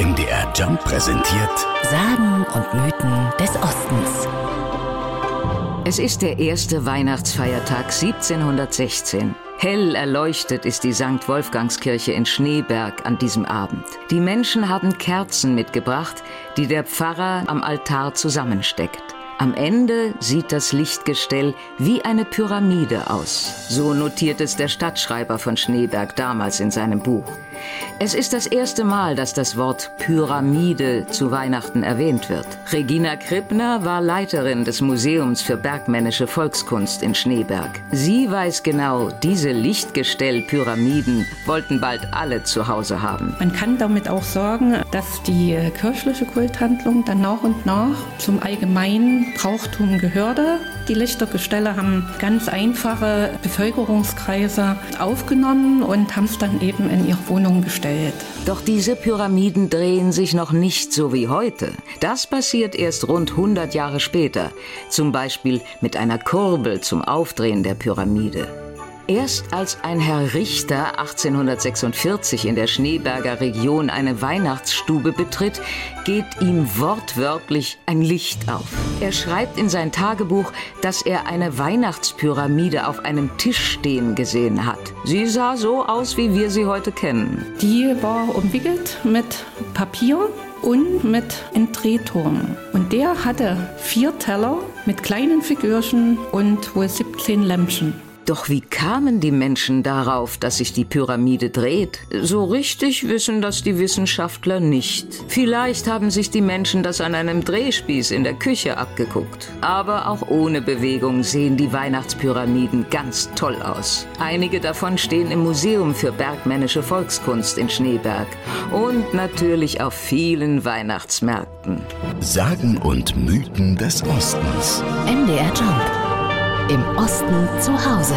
MDR Jump präsentiert Sagen und Mythen des Ostens. Es ist der erste Weihnachtsfeiertag 1716. Hell erleuchtet ist die St. Wolfgangskirche in Schneeberg an diesem Abend. Die Menschen haben Kerzen mitgebracht, die der Pfarrer am Altar zusammensteckt. Am Ende sieht das Lichtgestell wie eine Pyramide aus. So notiert es der Stadtschreiber von Schneeberg damals in seinem Buch. Es ist das erste Mal, dass das Wort Pyramide zu Weihnachten erwähnt wird. Regina Krippner war Leiterin des Museums für bergmännische Volkskunst in Schneeberg. Sie weiß genau, diese Lichtgestell-Pyramiden wollten bald alle zu Hause haben. Man kann damit auch sagen, dass die kirchliche Kulthandlung dann nach und nach zum allgemeinen Brauchtum gehörte. Die Lichtergestelle haben ganz einfache Bevölkerungskreise aufgenommen und haben es dann eben in ihre Wohnung gestellt. Doch diese Pyramiden drehen sich noch nicht so wie heute. Das passiert erst rund 100 Jahre später, zum Beispiel mit einer Kurbel zum Aufdrehen der Pyramide. Erst als ein Herr Richter 1846 in der Schneeberger Region eine Weihnachtsstube betritt, geht ihm wortwörtlich ein Licht auf. Er schreibt in sein Tagebuch, dass er eine Weihnachtspyramide auf einem Tisch stehen gesehen hat. Sie sah so aus, wie wir sie heute kennen. Die war umwickelt mit Papier und mit einem Drehturm. Und der hatte vier Teller mit kleinen Figürchen und wohl 17 Lämpchen. Doch wie kamen die Menschen darauf, dass sich die Pyramide dreht? So richtig wissen das die Wissenschaftler nicht. Vielleicht haben sich die Menschen das an einem Drehspieß in der Küche abgeguckt. Aber auch ohne Bewegung sehen die Weihnachtspyramiden ganz toll aus. Einige davon stehen im Museum für bergmännische Volkskunst in Schneeberg und natürlich auf vielen Weihnachtsmärkten. Sagen und Mythen des Ostens. MDR Jump. Im Osten zu Hause.